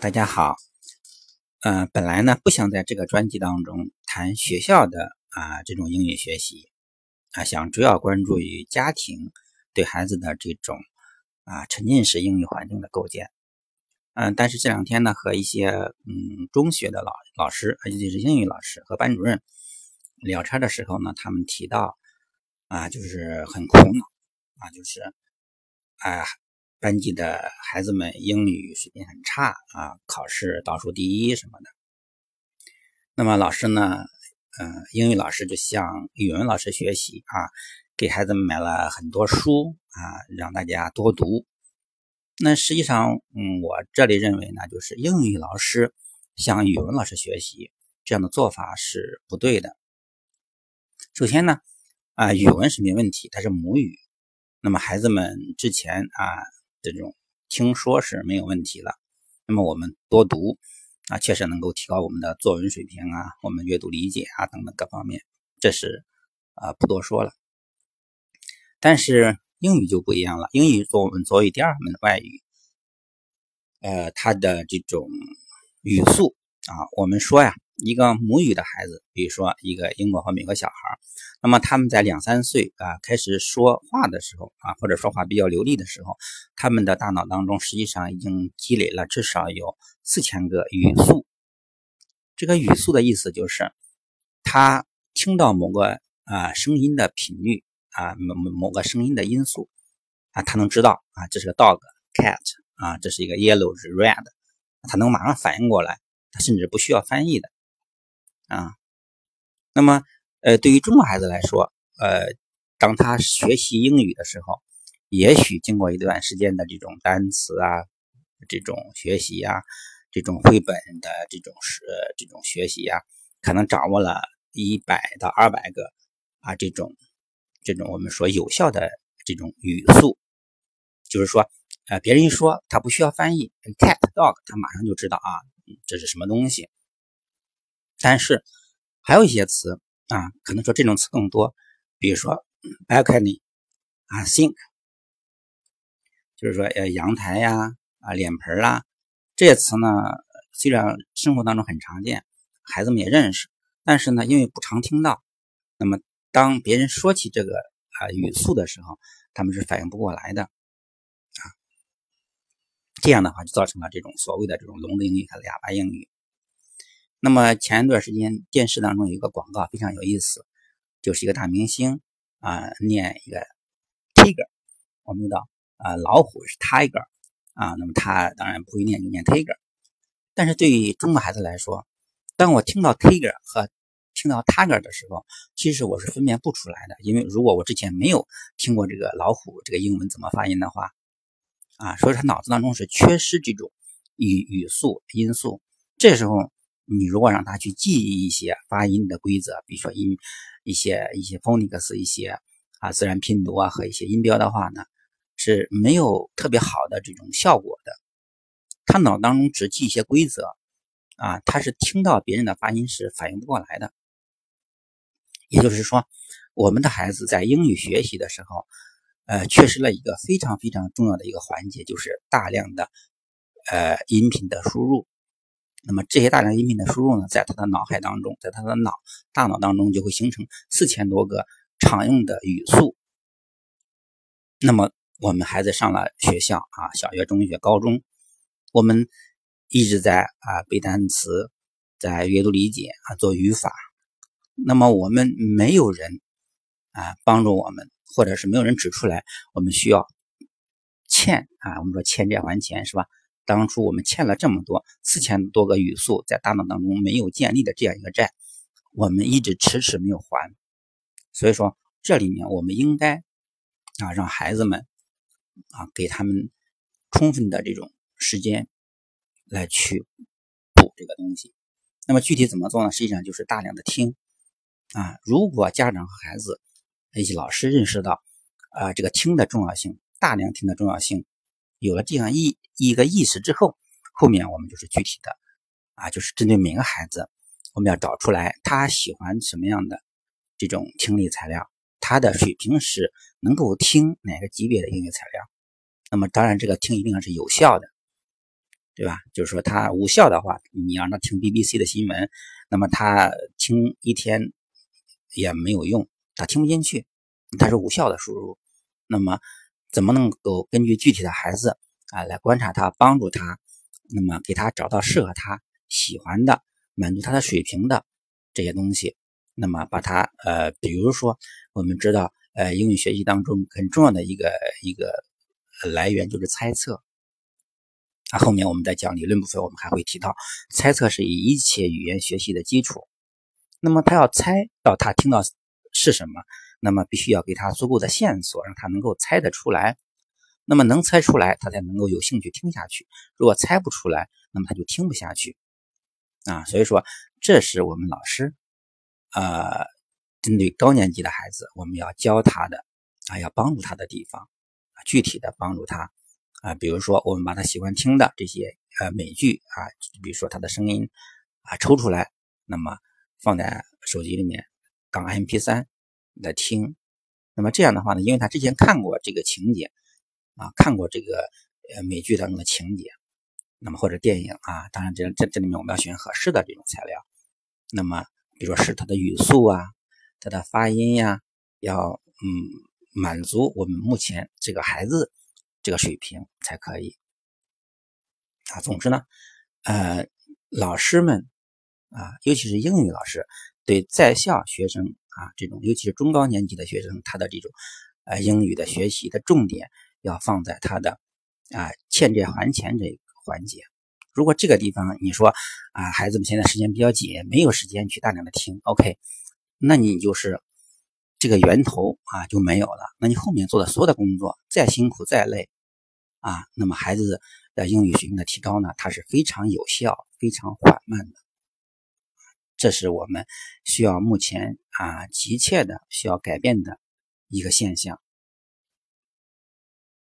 大家好，嗯，本来呢不想在这个专辑当中谈学校的啊这种英语学习啊，想主要关注于家庭对孩子的这种啊沉浸式英语环境的构建。嗯，但是这两天呢和一些嗯中学的老老师，尤其是英语老师和班主任聊天的时候呢，他们提到啊就是很苦恼啊，就是啊。班级的孩子们英语水平很差啊，考试倒数第一什么的。那么老师呢，嗯，英语老师就向语文老师学习啊，给孩子们买了很多书啊，让大家多读。那实际上，嗯，我这里认为呢，就是英语老师向语文老师学习这样的做法是不对的。首先呢，啊，语文是没问题，它是母语。那么孩子们之前啊。这种听说是没有问题了，那么我们多读啊，确实能够提高我们的作文水平啊，我们阅读理解啊等等各方面，这是啊不多说了。但是英语就不一样了，英语作我们作为第二门外语，呃，它的这种语速啊，我们说呀。一个母语的孩子，比如说一个英国和美国小孩，那么他们在两三岁啊开始说话的时候啊，或者说话比较流利的时候，他们的大脑当中实际上已经积累了至少有四千个语速。这个语速的意思就是，他听到某个啊声音的频率啊某某个声音的音素啊，他能知道啊这是个 dog cat 啊这是一个 yellow 是 red，他能马上反应过来，他甚至不需要翻译的。啊，那么，呃，对于中国孩子来说，呃，当他学习英语的时候，也许经过一段时间的这种单词啊，这种学习呀，这种绘本的这种是这种学习呀，可能掌握了一百到二百个啊，这种这种我们说有效的这种语速，就是说，呃，别人一说，他不需要翻译，cat dog，他马上就知道啊，这是什么东西。但是还有一些词啊，可能说这种词更多，比如说 balcony 啊，sink，就是说呃阳台呀啊脸盆啦这些词呢，虽然生活当中很常见，孩子们也认识，但是呢，因为不常听到，那么当别人说起这个啊语速的时候，他们是反应不过来的啊，这样的话就造成了这种所谓的这种聋子英语和哑巴英语。那么前一段时间电视当中有一个广告非常有意思，就是一个大明星啊念一个 tiger，我们知道啊老虎是 tiger 啊，那么他当然不会念就念 tiger，但是对于中国孩子来说，当我听到 tiger 和听到 tiger 的时候，其实我是分辨不出来的，因为如果我之前没有听过这个老虎这个英文怎么发音的话，啊，所以他脑子当中是缺失这种语语速音素，这时候。你如果让他去记忆一些发音的规则，比如说音一些一些 phonics 一些啊自然拼读啊和一些音标的话呢，是没有特别好的这种效果的。他脑当中只记一些规则啊，他是听到别人的发音是反应不过来的。也就是说，我们的孩子在英语学习的时候，呃，缺失了一个非常非常重要的一个环节，就是大量的呃音频的输入。那么这些大量音频的输入呢，在他的脑海当中，在他的脑大脑当中就会形成四千多个常用的语速。那么我们孩子上了学校啊，小学、中学、高中，我们一直在啊背单词，在阅读理解啊做语法。那么我们没有人啊帮助我们，或者是没有人指出来，我们需要欠啊，我们说欠债还钱是吧？当初我们欠了这么多四千多个语速，在大脑当中没有建立的这样一个债，我们一直迟迟没有还。所以说，这里面我们应该啊，让孩子们啊，给他们充分的这种时间来去补这个东西。那么具体怎么做呢？实际上就是大量的听啊。如果家长和孩子以及老师认识到啊这个听的重要性，大量听的重要性。有了这样一一个意识之后，后面我们就是具体的啊，就是针对每个孩子，我们要找出来他喜欢什么样的这种听力材料，他的水平是能够听哪个级别的英语材料。那么当然，这个听一定是有效的，对吧？就是说他无效的话，你让他听 BBC 的新闻，那么他听一天也没有用，他听不进去，他是无效的输入。那么怎么能够根据具体的孩子啊来观察他，帮助他，那么给他找到适合他喜欢的、满足他的水平的这些东西，那么把他呃，比如说我们知道呃英语学习当中很重要的一个一个来源就是猜测。啊，后面我们在讲理论部分，我们还会提到，猜测是以一切语言学习的基础。那么他要猜到他听到是什么，那么必须要给他足够的线索，让他能够猜得出来。那么能猜出来，他才能够有兴趣听下去。如果猜不出来，那么他就听不下去。啊，所以说这是我们老师，呃，针对高年级的孩子，我们要教他的啊，要帮助他的地方，具体的帮助他。啊，比如说我们把他喜欢听的这些呃美剧啊，比如说他的声音啊抽出来，那么放在手机里面当 MP3 来听，那么这样的话呢，因为他之前看过这个情节啊，看过这个呃美剧当中的情节，那么或者电影啊，当然这这这里面我们要选合适的这种材料，那么比如说是他的语速啊，他的发音呀，要嗯满足我们目前这个孩子。这个水平才可以啊。总之呢，呃，老师们啊，尤其是英语老师，对在校学生啊，这种尤其是中高年级的学生，他的这种呃英语的学习的重点要放在他的啊欠债还钱这个环节。如果这个地方你说啊，孩子们现在时间比较紧，没有时间去大量的听，OK，那你就是。这个源头啊就没有了，那你后面做的所有的工作再辛苦再累啊，那么孩子的英语水平的提高呢，它是非常有效、非常缓慢的。这是我们需要目前啊急切的需要改变的一个现象。